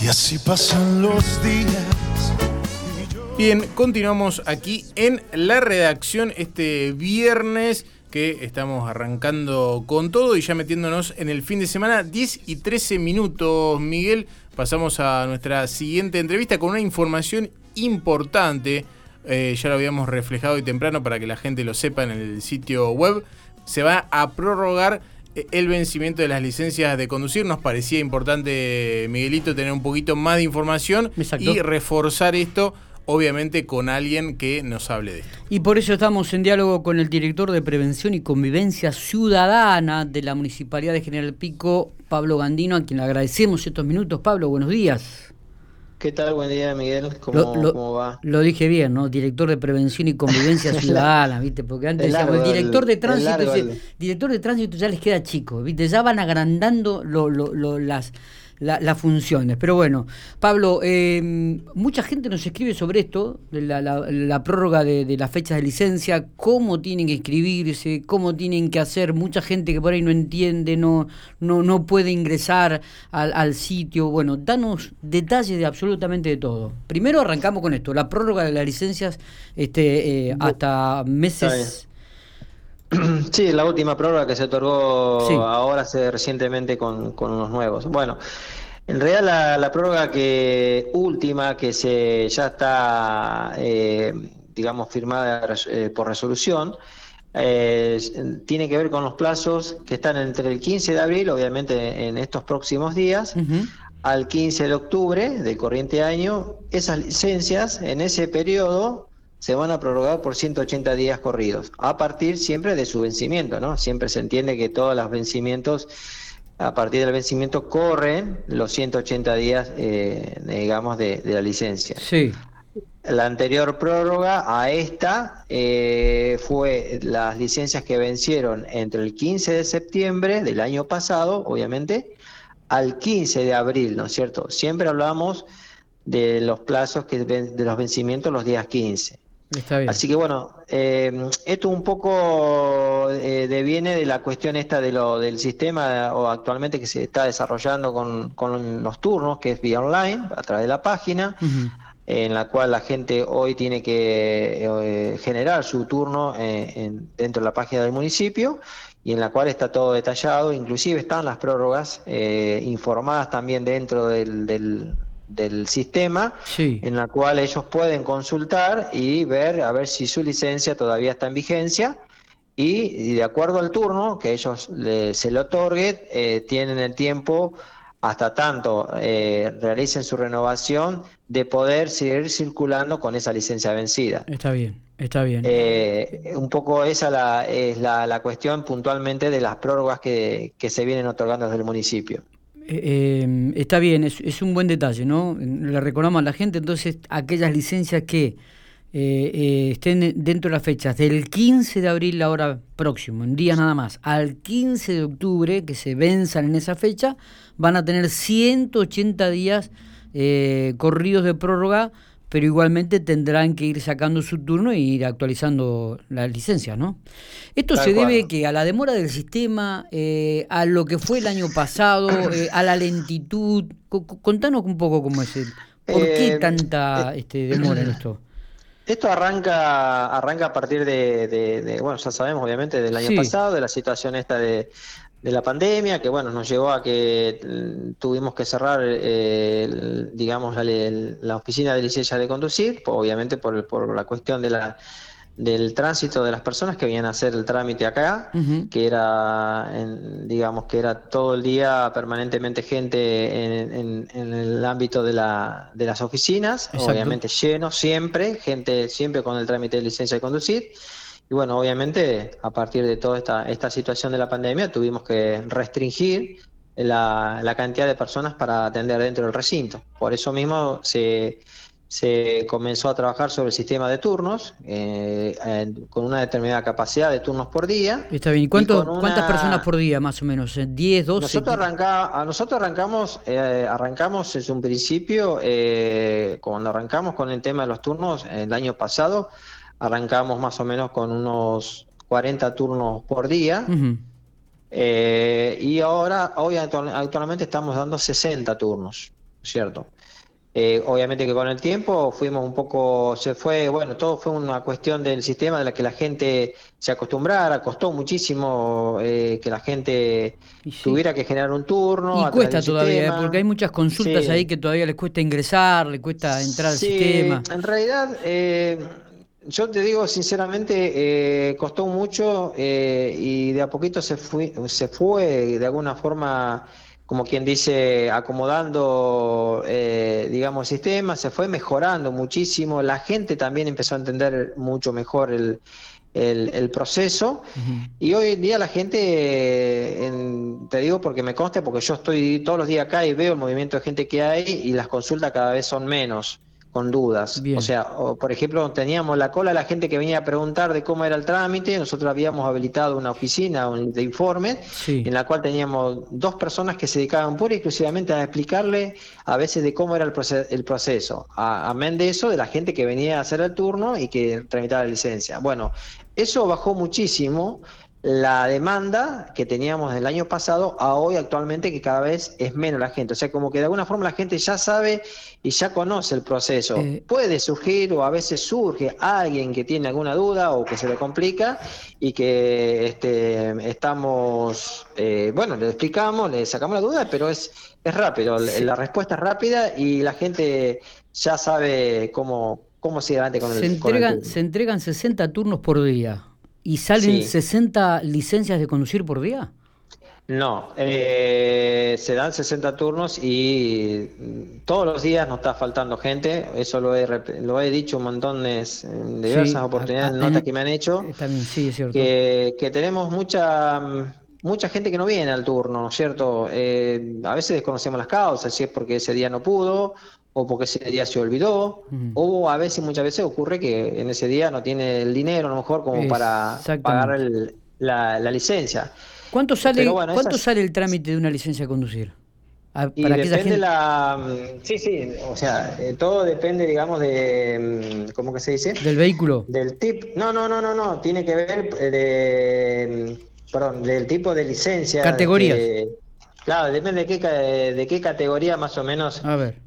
Y así pasan los días. Bien, continuamos aquí en la redacción este viernes que estamos arrancando con todo y ya metiéndonos en el fin de semana, 10 y 13 minutos, Miguel. Pasamos a nuestra siguiente entrevista con una información importante. Eh, ya lo habíamos reflejado hoy temprano para que la gente lo sepa en el sitio web. Se va a prorrogar el vencimiento de las licencias de conducir. Nos parecía importante, Miguelito, tener un poquito más de información y reforzar esto obviamente con alguien que nos hable de esto. Y por eso estamos en diálogo con el director de Prevención y Convivencia Ciudadana de la Municipalidad de General Pico, Pablo Gandino, a quien le agradecemos estos minutos. Pablo, buenos días. ¿Qué tal? Buen día, Miguel. ¿Cómo, va? Lo dije bien, ¿no? Director de Prevención y Convivencia Ciudadana, ¿viste? Porque antes decíamos, el director de tránsito, director de tránsito ya les queda chico, ¿viste? Ya van agrandando lo, lo, las las funciones. Pero bueno, Pablo, eh, mucha gente nos escribe sobre esto, la, la, prórroga de, las fechas de licencia, cómo tienen que inscribirse, cómo tienen que hacer. Mucha gente que por ahí no entiende, no, no, no puede ingresar al, sitio. Bueno, danos detalles de absolutamente de todo. Primero arrancamos con esto, la prórroga de las licencias este, eh, hasta meses... Sí, la última prórroga que se otorgó ahora hace recientemente con, unos nuevos. Bueno, en realidad la, prórroga que última que se ya está, eh, digamos, firmada eh, por resolución, eh, tiene que ver con los plazos que están entre el 15 de abril, obviamente en estos próximos días, al 15 de octubre del corriente año. Esas licencias en ese periodo se van a prorrogar por 180 días corridos, a partir siempre de su vencimiento, ¿no? Siempre se entiende que todos los vencimientos, a partir del vencimiento, corren los 180 días, eh, digamos, de, la licencia. Sí. La anterior prórroga a esta eh, fue las licencias que vencieron entre el 15 de septiembre del año pasado, obviamente, al 15 de abril, ¿no es cierto? Siempre hablamos de los plazos que de los vencimientos los días 15. Así que bueno, eh, esto un poco eh, deviene de la cuestión esta de lo del sistema o actualmente que se está desarrollando con, con los turnos, que es vía online, a través de la página, en la cual la gente hoy tiene que eh, generar su turno en, dentro de la página del municipio y en la cual está todo detallado, inclusive están las prórrogas informadas también dentro del del sistema en la cual ellos pueden consultar y ver a ver si su licencia todavía está en vigencia y, de acuerdo al turno que ellos se le otorgue eh, tienen el tiempo hasta tanto eh, realicen su renovación de poder seguir circulando con esa licencia vencida. Está bien, está bien. Eh, un poco esa la, es la, la, cuestión puntualmente de las prórrogas que, que se vienen otorgando desde el municipio. Eh, está bien, es, un buen detalle, ¿no? Le recordamos a la gente, entonces, aquellas licencias que eh, eh, estén dentro de las fechas del 15 de abril, la hora próximo, en día nada más, al 15 de octubre, que se venzan en esa fecha, van a tener 180 días corridos de prórroga pero igualmente tendrán que ir sacando su turno e ir actualizando las licencias, ¿no? Esto se debe que a la demora del sistema, eh, a lo que fue el año pasado, eh, a la lentitud. contanos un poco cómo es el, ¿Por qué eh, tanta este, demora en esto? Esto arranca arranca a partir de, bueno, ya sabemos obviamente del año pasado, de la situación esta de, de la pandemia, que bueno, nos llevó a que mm, tuvimos que cerrar, eh, digamos, la, oficina de licencia de conducir, obviamente por, por la cuestión de la, del tránsito de las personas que venían a hacer el trámite acá, que era, digamos, que era todo el día permanentemente gente en, el ámbito de, la, de las oficinas, obviamente lleno siempre, gente siempre con el trámite de licencia de conducir. Y bueno, obviamente a partir de toda esta, esta situación de la pandemia tuvimos que restringir la, la cantidad de personas para atender dentro del recinto. Por eso mismo se, se comenzó a trabajar sobre el sistema de turnos eh, con una determinada capacidad de turnos por día. Está bien. ¿Y cuántas personas por día más o menos? ¿10, 12? Nosotros, arranca, nosotros arrancamos, eh, arrancamos desde un principio, eh, cuando arrancamos con el tema de los turnos el año pasado, arrancamos más o menos con unos 40 turnos por día. Eh, y ahora, hoy actualmente estamos dando 60 turnos. ¿cierto? Eh, obviamente que con el tiempo fuimos un poco, se fue, bueno, todo fue una cuestión del sistema de la que la gente se acostumbrara, costó muchísimo eh, que la gente tuviera que generar un turno. Y cuesta todavía, ¿eh? porque hay muchas consultas ahí que todavía les cuesta ingresar, les cuesta entrar al sistema. En realidad, yo te digo sinceramente, costó mucho y de a poquito se fue, se fue de alguna forma como quien dice, acomodando, eh, digamos, el sistema, se fue mejorando muchísimo, la gente también empezó a entender mucho mejor el, el, proceso. Y hoy en día la gente, te digo porque me consta, porque yo estoy todos los días acá y veo el movimiento de gente que hay y las consultas cada vez son menos con dudas. O sea, por ejemplo, teníamos la cola la gente que venía a preguntar de cómo era el trámite, nosotros habíamos habilitado una oficina de informe en la cual teníamos dos personas que se dedicaban pura y exclusivamente a explicarle a veces de cómo era el, el proceso. Amén de eso, de la gente que venía a hacer el turno y que tramitaba la licencia. Bueno, eso bajó muchísimo la demanda que teníamos el año pasado a hoy actualmente que cada vez es menos la gente. O sea, como que de alguna forma la gente ya sabe y ya conoce el proceso. Eh, Puede surgir o a veces surge alguien que tiene alguna duda o que se le complica y que este, estamos, eh, bueno, le explicamos, le sacamos la duda, pero es, es rápido, la respuesta es rápida y la gente ya sabe cómo, cómo sigue adelante con se el, entregan, Se entregan 60 turnos por día. ¿Y salen 60 licencias de conducir por día? No, eh, se dan 60 turnos y todos los días nos está faltando gente, eso lo he, lo he dicho un montón de diversas oportunidades, notas que me han hecho, sí, es cierto. Que, tenemos mucha mucha gente que no viene al turno, ¿no es cierto? Eh, a veces desconocemos las causas, si es porque ese día no pudo, o porque ese día se olvidó, o a veces, muchas veces ocurre que en ese día no tiene el dinero a lo mejor como para pagar la, licencia. ¿Cuánto sale, ¿cuánto sale el trámite de una licencia de conducir? para y depende la... Mm, sí, sí, o sea, eh, todo depende, digamos, de... Mm, ¿Cómo que se dice? Del vehículo. Del tip... No, no, no, no, no, tiene que ver eh, de... Mm, perdón, del tipo de licencia. Categorías. Claro, depende de qué, de qué categoría más o menos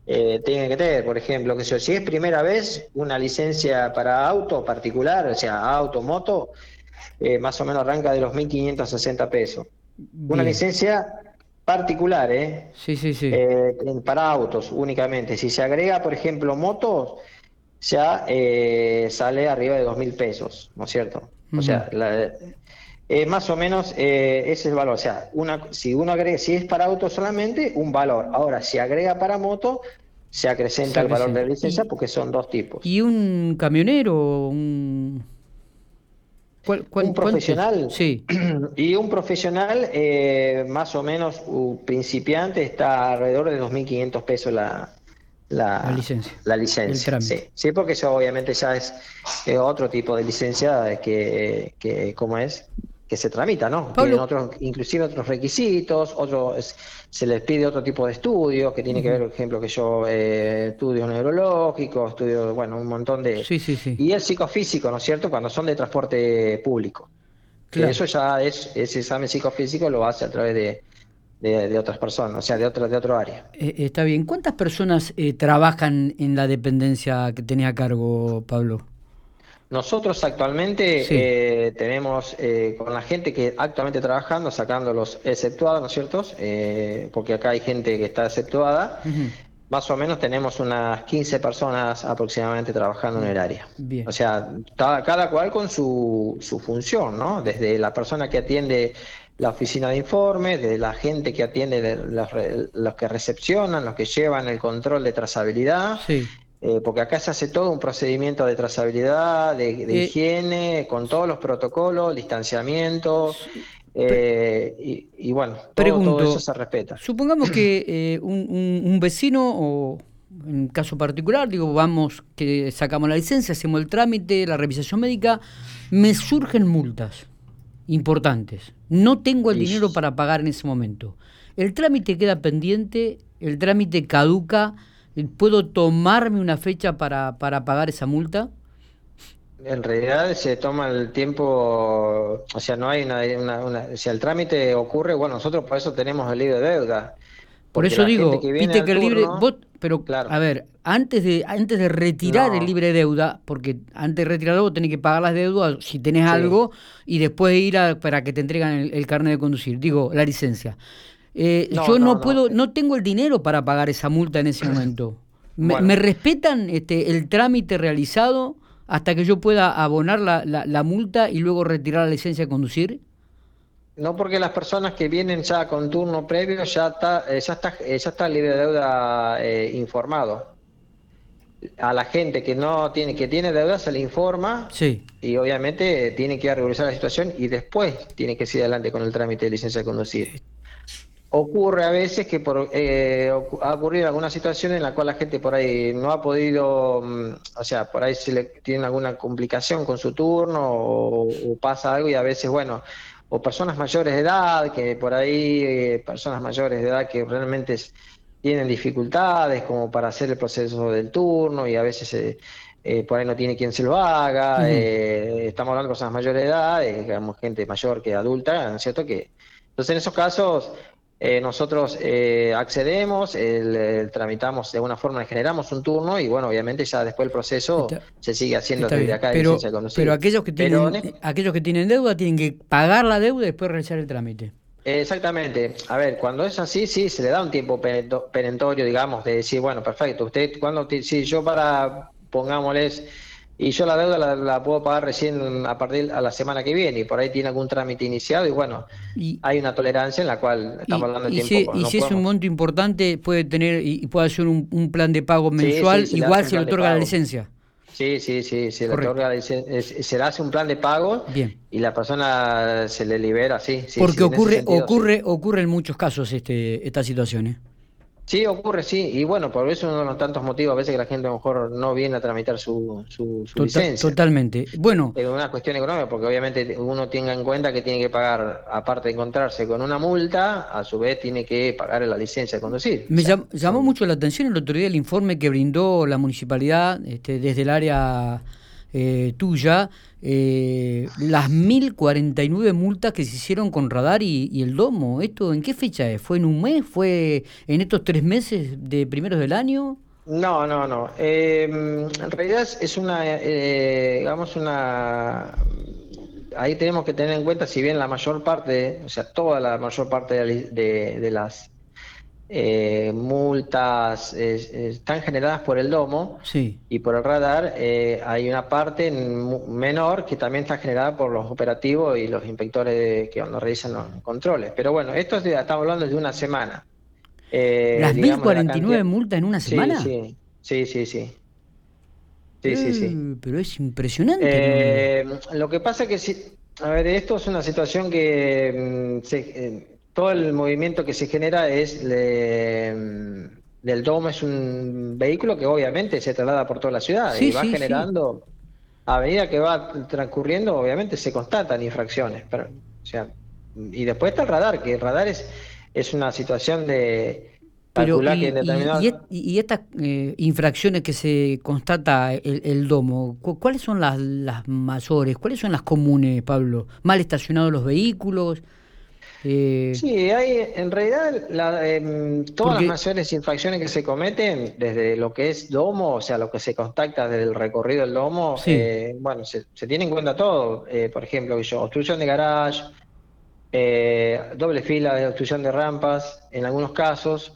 eh, tiene que tener. Por ejemplo, que si es primera vez una licencia para auto particular, o sea, auto, moto, eh, más o menos arranca de los 1.560 pesos. Una licencia particular, ¿eh? Sí, sí, sí. Eh, para autos únicamente. Si se agrega, por ejemplo, motos, ya eh, sale arriba de 2.000 pesos, ¿no es cierto? O sea, la, eh, más o menos eh, ese es el valor. O sea, una, si uno agrega, si es para auto solamente, un valor. Ahora, si agrega para moto, se acrecenta el valor de la licencia porque son dos tipos. ¿Y un camionero? Un, un profesional. Sí. Y un profesional, eh, más o menos, principiante, está alrededor de 2.500 pesos la, la, licencia. La licencia sí. sí, porque eso obviamente ya es otro tipo de licencia que, que ¿cómo es? Que se tramita, ¿no? Tienen otros, inclusive otros requisitos, otros, se les pide otro tipo de estudios, que tiene que ver, por ejemplo, que yo eh, estudios neurológicos, estudio, bueno, un montón de... Sí, sí, sí. Y el psicofísico, ¿no es cierto?, cuando son de transporte público. Claro. eso ya es, ese examen psicofísico lo hace a través de, de, otras personas, o sea, de otro, de otro área. Eh, está bien. ¿Cuántas personas eh, trabajan en la dependencia que tenía a cargo, Pablo? Nosotros actualmente eh, tenemos eh, con la gente que actualmente trabajando, sacando los exceptuados, ¿no es cierto? Eh, porque acá hay gente que está exceptuada. Más o menos tenemos unas 15 personas aproximadamente trabajando en el área. O sea, cada, cual con su, su función, ¿no? Desde la persona que atiende la oficina de informes, de la gente que atiende, los, los, que recepcionan, los que llevan el control de trazabilidad, sí. Eh, porque acá se hace todo un procedimiento de trazabilidad, de, eh, higiene, con todos los protocolos, distanciamiento, eh, y, bueno, todo, eso se respeta. Supongamos que un, vecino o en caso particular, digo, vamos, que sacamos la licencia, hacemos el trámite, la revisación médica, me surgen multas importantes. No tengo el dinero para pagar en ese momento. El trámite queda pendiente, el trámite caduca ¿Puedo tomarme una fecha para, para pagar esa multa? En realidad se toma el tiempo, o sea, no hay una, una, si el trámite ocurre, bueno, nosotros por eso tenemos el libro de deuda. Por eso digo, que viste que el libre, turno- vos, pero Claro. a ver, antes de antes de retirar No. el libre deuda, porque antes de retirarlo vos tenés que pagar las deudas si tenés Sí. algo y después ir a, para que te entregan el, el carnet de conducir, digo, la licencia. Eh, No, yo no, puedo, no tengo el dinero para pagar esa multa en ese momento. ¿Me, Bueno. me respetan este, el trámite realizado hasta que yo pueda abonar la, la, la multa y luego retirar la licencia de conducir? No porque las personas que vienen ya con turno previo ya está, eh, ya está, eh, ya está libre de deuda eh, informado. A la gente que no tiene, que tiene deuda se le informa Sí. y obviamente tiene que ir a regularizar la situación y después tiene que seguir adelante con el trámite de licencia de conducir. Ocurre a veces que por, eh, ha ocurrido alguna situación en la cual la gente por ahí no ha podido, mm, o sea, por ahí se le tiene alguna complicación con su turno o, o pasa algo y a veces, bueno, o personas mayores de edad, que por ahí, eh, personas mayores de edad que realmente tienen dificultades como para hacer el proceso del turno y a veces eh, eh, por ahí no tiene quien se lo haga. Eh, estamos hablando de personas mayores de edad, eh, digamos, gente mayor que adulta, ¿no es cierto? Que, entonces, en esos casos, eh, nosotros eh, accedemos, el- el tramitamos de alguna forma, generamos un turno y, bueno, obviamente ya después el proceso Está- se sigue haciendo desde acá pero, de pero aquellos que Pero tienen en- aquellos que tienen deuda tienen que pagar la deuda y después realizar el trámite. Exactamente. A ver, cuando es así, sí, se le da un tiempo perento- perentorio, digamos, de decir, bueno, perfecto, usted, cuando, si yo para, pongámosles, y yo la deuda la, la puedo pagar recién a partir a la semana que viene, y por ahí tiene algún trámite iniciado, y bueno, Y, hay una tolerancia en la cual y- estamos hablando de y tiempo. si, y no si es un monto importante, puede tener y, y puede hacer un, un plan de pago mensual, sí, se igual se le otorga la licencia. Sí, sí, sí, se le, otorga es- se le hace un plan de pago Bien. y la persona se le libera, sí. sí Porque ocurre, sentido, ocurre, ocurre en muchos casos este, esta situación. ¿eh? Sí, ocurre, sí. Y bueno, por eso uno de los tantos motivos a veces que la gente a lo mejor no viene a tramitar su, su, su licencia. totalmente. Bueno, Es una cuestión económica, porque obviamente uno tenga en cuenta que tiene que pagar, aparte de encontrarse con una multa, a su vez tiene que pagar la licencia de conducir. Me O sea, llam- llamó mucho la atención el otro día el informe que brindó la municipalidad este, desde el área eh, tuya, eh, las 1049 multas que se hicieron con radar y, el domo. ¿Esto en qué fecha es? ¿Fue en un mes? ¿Fue en estos tres meses de primeros del año? No, no, no. Eh, en realidad es- una, eh, digamos, una... Ahí tenemos que tener en cuenta, si bien la mayor parte, o sea, toda la mayor parte de, de- de las eh, multas eh, eh, están generadas por el domo Sí. y por el radar, eh, hay una parte menor que también está generada por los operativos y los inspectores que nos realizan los controles. Pero bueno, esto es de- estamos hablando de una semana. ¿Las digamos, de la 1049 cantidad- multas en una Sí, semana? Sí, sí, sí, sí. Sí, sí, sí. Eh, Pero es impresionante. Lo que pasa que si, a ver, esto es una situación que mm, se- todo el movimiento que se genera es mm, del domo es un vehículo que obviamente se traslada por toda la ciudad Sí, y va sí, sí. generando a medida que va transcurriendo obviamente se constatan infracciones, pero o sea, y después está el radar, que el radar es es una situación de Pero, y, que y- estas eh, infracciones que se constata el, el domo, cu- ¿cuáles son las, las mayores? ¿Cuáles son las comunes, Pablo? ¿Mal estacionados los vehículos? Eh, Sí, hay en realidad la, em, todas Porque- las mayores infracciones que se cometen, desde lo que es domo, o sea, lo que se contacta desde el recorrido del domo, Sí. eh, bueno, se, se tiene en cuenta todo. Eh, por ejemplo, que yo, obstrucción de garage, eh, doble fila de obstrucción de rampas, en algunos casos,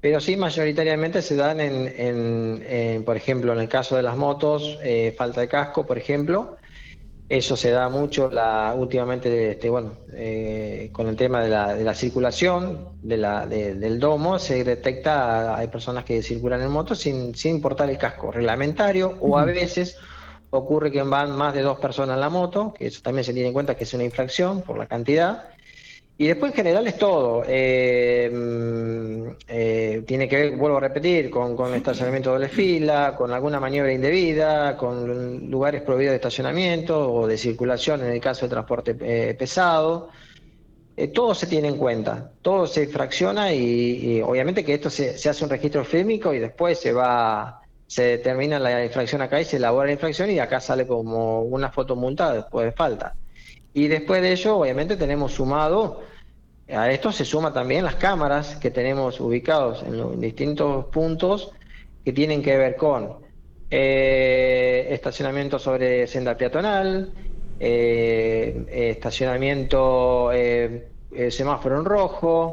pero sí mayoritariamente se dan en, en- en, por ejemplo, en el caso de las motos, eh, falta de casco, por ejemplo. Eso se da mucho la, últimamente, este, bueno, eh, con el tema de la, de la circulación de la, de- del domo, se detecta, hay personas que circulan en moto sin, sin portar el casco reglamentario, o a veces ocurre que van más de dos personas en la moto, que eso también se tiene en cuenta que es una infracción por la cantidad. Y después en general es todo. Eh, mm, eh, tiene que ver, vuelvo a repetir, con, con estacionamiento doble fila, con alguna maniobra indebida, con lugares prohibidos de estacionamiento o de circulación en el caso de transporte eh, pesado. Eh, todo se tiene en cuenta, todo se fracciona y, obviamente que esto se, se hace un registro fílmico y después se va, se determina la infracción acá y se elabora la infracción y acá sale como una foto multa después de falta. Y después de ello, obviamente, tenemos sumado a esto se suma también las cámaras que tenemos ubicados en los distintos puntos que tienen que ver con eh, estacionamiento sobre senda peatonal, eh, estacionamiento eh, semáforo en rojo,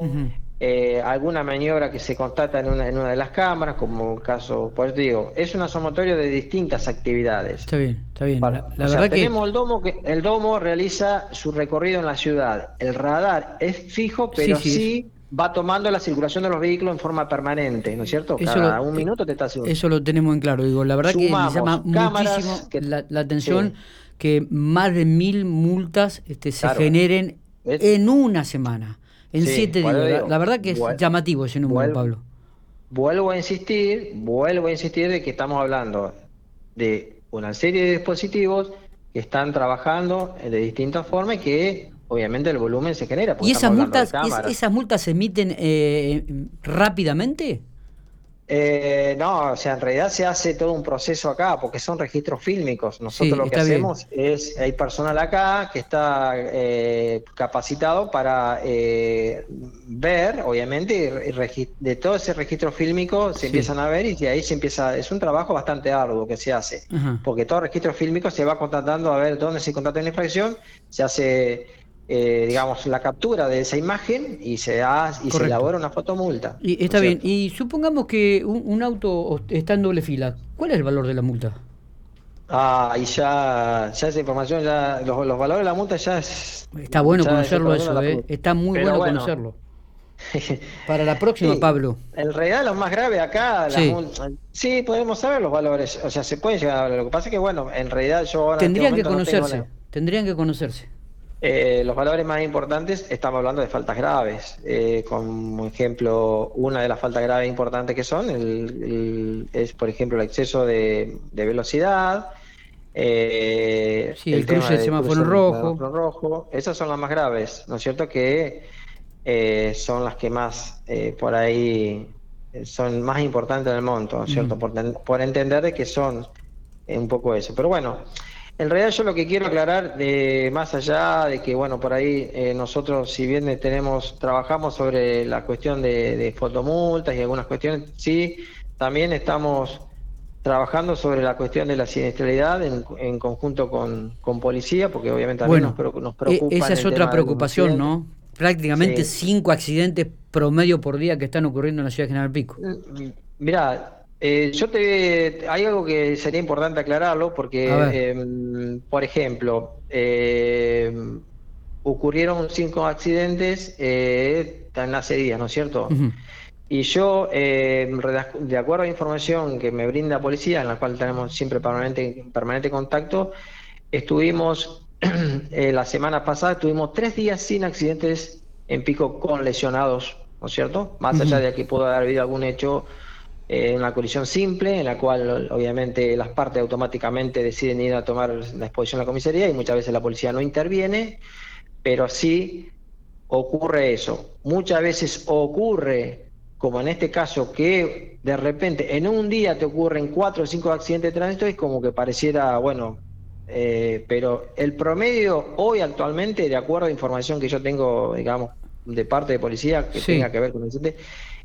eh, alguna maniobra que se constata en una, en una de las cámaras, como el caso, pues digo, es una sumatoria de distintas actividades. Está bien, está bien. la, verdad tenemos el domo que el domo realiza su recorrido en la ciudad. El radar es fijo, pero sí, va tomando la circulación de los vehículos en forma permanente, ¿no es cierto? Cada un minuto te está haciendo. Eso lo tenemos en claro. Digo, la verdad que me llama muchísimo la, atención que más de mil multas este, se generen en una semana. En siete días. la, verdad que es llamativo ese número, Pablo. Vuelvo a insistir, vuelvo a insistir de que estamos hablando de una serie de dispositivos que están trabajando de distintas formas y que obviamente el volumen se genera. ¿Y esas multas, esas multas se emiten eh, rápidamente? Eh, no, o sea, en realidad se hace todo un proceso acá, porque son registros fílmicos. Nosotros lo que hacemos es, hay personal acá que está eh, capacitado para eh, ver, obviamente, de todo ese registro fílmico se empiezan a ver y de ahí se empieza, es un trabajo bastante arduo que se hace, porque todo registro fílmico se va contratando a ver dónde se contrata la infracción, se hace eh, digamos, la captura de esa imagen y se da y se elabora una fotomulta. Y está bien. Y supongamos que un, auto está en doble fila. ¿Cuál es el valor de la multa? Ah, y ya, ya esa información, ya los, valores de la multa ya es... Está bueno conocerlo eso, ¿eh? Está muy bueno, conocerlo. Para la próxima, Pablo. En realidad, lo más grave acá, sí. podemos saber los valores, o sea, se puede llegar a Lo que pasa es que, bueno, en realidad yo ahora. Tendrían este que conocerse, tendrían que conocerse. Eh, los valores más importantes, estamos hablando de faltas graves. Eh, como ejemplo, una de las faltas graves importantes que son es, por ejemplo, el exceso de, velocidad. Eh, el, cruce de semáforo rojo. rojo. Esas son las más graves, ¿no es cierto? Que son las que más por ahí son más importantes en el monto, ¿no es cierto? Por, por entender de que son un poco eso. Pero bueno. En realidad yo lo que quiero aclarar, de, más allá de que, bueno, por ahí eh, nosotros, si bien tenemos, trabajamos sobre la cuestión de, fotomultas y algunas cuestiones, sí, también estamos trabajando sobre la cuestión de la siniestralidad en, conjunto con, policía, porque obviamente también nos, nos, preocupa. E-, esa es otra preocupación, ¿no? Prácticamente cinco accidentes promedio por día que están ocurriendo en la ciudad de General Pico. Mira, eh, yo te hay algo que sería importante aclararlo porque, em, por ejemplo, em, ocurrieron cinco accidentes eh, en hace días, ¿no es cierto? Y yo, em, de acuerdo a la información que me brinda policía, en la cual tenemos siempre permanente, permanente contacto, estuvimos eh, la semana pasada, estuvimos tres días sin accidentes en pico con lesionados, ¿no es cierto? Más allá de que pudo haber habido algún hecho eh, una colisión simple en la cual obviamente las partes automáticamente deciden ir a tomar la exposición a la comisaría y muchas veces la policía no interviene, pero sí ocurre eso. Muchas veces ocurre, como en este caso, que de repente en un día te ocurren cuatro o cinco accidentes de tránsito y como que pareciera, bueno, eh, pero el promedio hoy actualmente, de acuerdo a información que yo tengo, digamos, de parte de policía que tenga que ver con el accidente,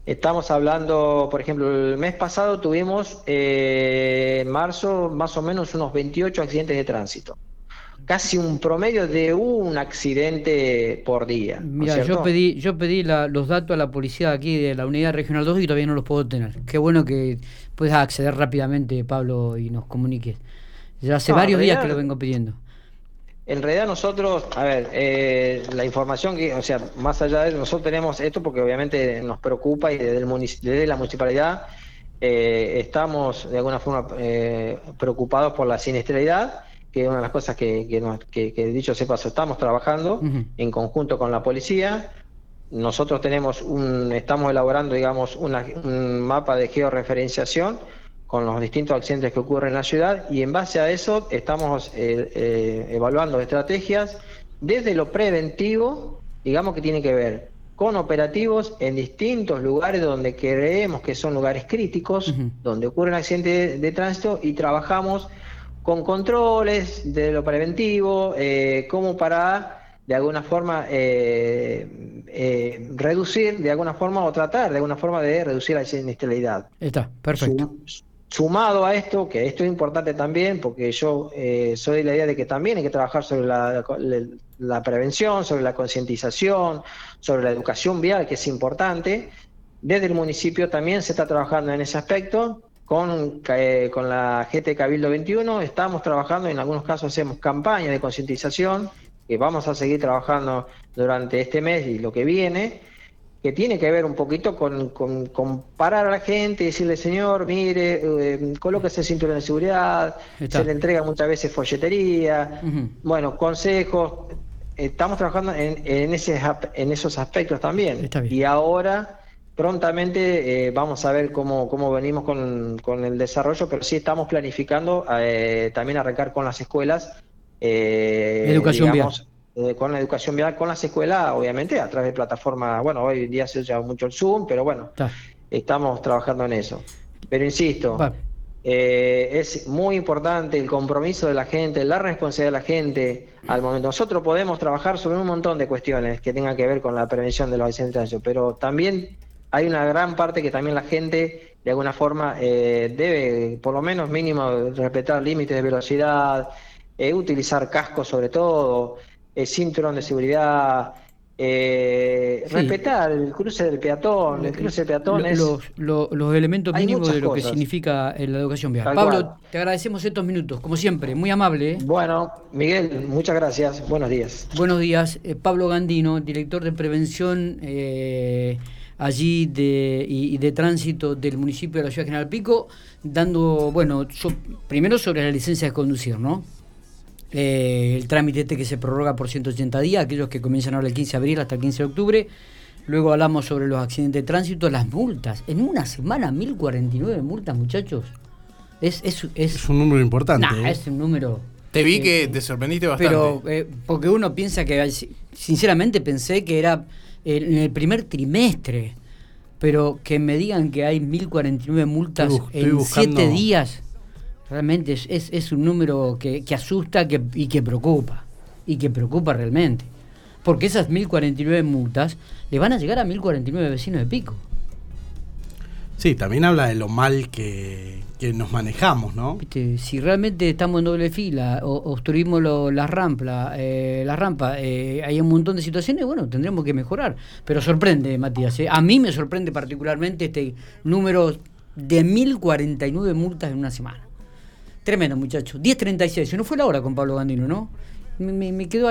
Estamos hablando, por ejemplo, el mes pasado tuvimos eh, en marzo más o menos unos 28 accidentes de tránsito. Casi un promedio de un accidente por día. Mira, yo pedí, yo pedí los datos a la policía aquí de la Unidad Regional 2 y todavía no los puedo tener. Qué bueno que puedas acceder rápidamente, Pablo, y nos comuniques. Ya hace varios días que lo vengo pidiendo. En realidad nosotros, a ver, eh, la información que, o sea, más allá de eso, nosotros tenemos esto porque obviamente nos preocupa y desde, el la municipalidad eh, estamos de alguna forma eh, preocupados por la siniestralidad, que es una de las cosas que, que, que, dicho sea paso, estamos trabajando en conjunto con la policía. Nosotros tenemos un, estamos elaborando, digamos, un mapa de georreferenciación con los distintos accidentes que ocurren en la ciudad y en base a eso estamos eh, eh, evaluando estrategias desde lo preventivo, digamos que tiene que ver con operativos en distintos lugares donde creemos que son lugares críticos, donde ocurren accidentes de, tránsito y trabajamos con controles de lo preventivo, eh, como para de alguna forma eh, reducir, de alguna forma, o tratar de alguna forma de reducir la siniestralidad. Está, perfecto. Sumado a esto, que esto es importante también, porque yo eh, soy de la idea de que también hay que trabajar sobre la, prevención, sobre la concientización, sobre la educación vial, que es importante. Desde el municipio también se está trabajando en ese aspecto. Con, con la GT Cabildo 21 estamos trabajando, en algunos casos hacemos campañas de concientización que vamos a seguir trabajando durante este mes y lo que viene, que tiene que ver un poquito con, con, parar a la gente y decirle, señor, mire, eh, colóquese el cinturón de seguridad, se le entrega muchas veces folletería, bueno, consejos, estamos trabajando en, en, ese, en esos aspectos también. Y ahora prontamente eh, vamos a ver cómo, cómo venimos con, con, el desarrollo, pero sí estamos planificando eh, también arrancar con las escuelas eh, educación vial. Eh, con la educación vial, con las escuelas, obviamente, a través de plataformas, bueno, hoy en día se usa mucho el Zoom, pero bueno, estamos trabajando en eso. Pero insisto, eh, es muy importante el compromiso de la gente, la responsabilidad de la gente al momento. Nosotros podemos trabajar sobre un montón de cuestiones que tengan que ver con la prevención de los accidentes pero también hay una gran parte que también la gente de alguna forma debe, por lo menos mínimo, respetar límites de velocidad, eh, utilizar casco sobre todo, eh, cinturón de seguridad, eh, respetar el cruce del peatón, el cruce del peatón es... Los, elementos mínimos de lo que significa la educación vial. Pablo, te agradecemos estos minutos, como siempre, muy amable. Bueno, Miguel, muchas gracias, buenos días. Buenos días, Pablo Gandino, director de prevención allí de, y, de tránsito del municipio de la ciudad General Pico, dando, bueno, primero sobre la licencia de conducir, ¿no? Eh, el trámite este que se prorroga por 180 días, aquellos que comienzan ahora el 15 de abril hasta el 15 de octubre. Luego hablamos sobre los accidentes de tránsito, las multas. En una semana, 1049 multas, muchachos. Es, es, es, un número importante. ¿eh? Es un número. Te vi que te sorprendiste bastante. Pero, eh, porque uno piensa que, sinceramente pensé que era en el primer trimestre, pero que me digan que hay 1049 multas en 7 días. Realmente es, es, un número que, asusta que, y que preocupa. Y que preocupa realmente. Porque esas 1049 multas le van a llegar a 1049 vecinos de pico. Sí, también habla de lo mal que, nos manejamos, ¿no? Si realmente estamos en doble fila, o, obstruimos la rampa, eh, la rampa eh, hay un montón de situaciones, bueno, tendremos que mejorar. Pero sorprende, Matías. ¿eh? A mí me sorprende particularmente este número de 1049 multas en una semana. Tremendo, muchacho. 10.36. Se no fue la hora con Pablo Gandino, ¿no? Me, me quedó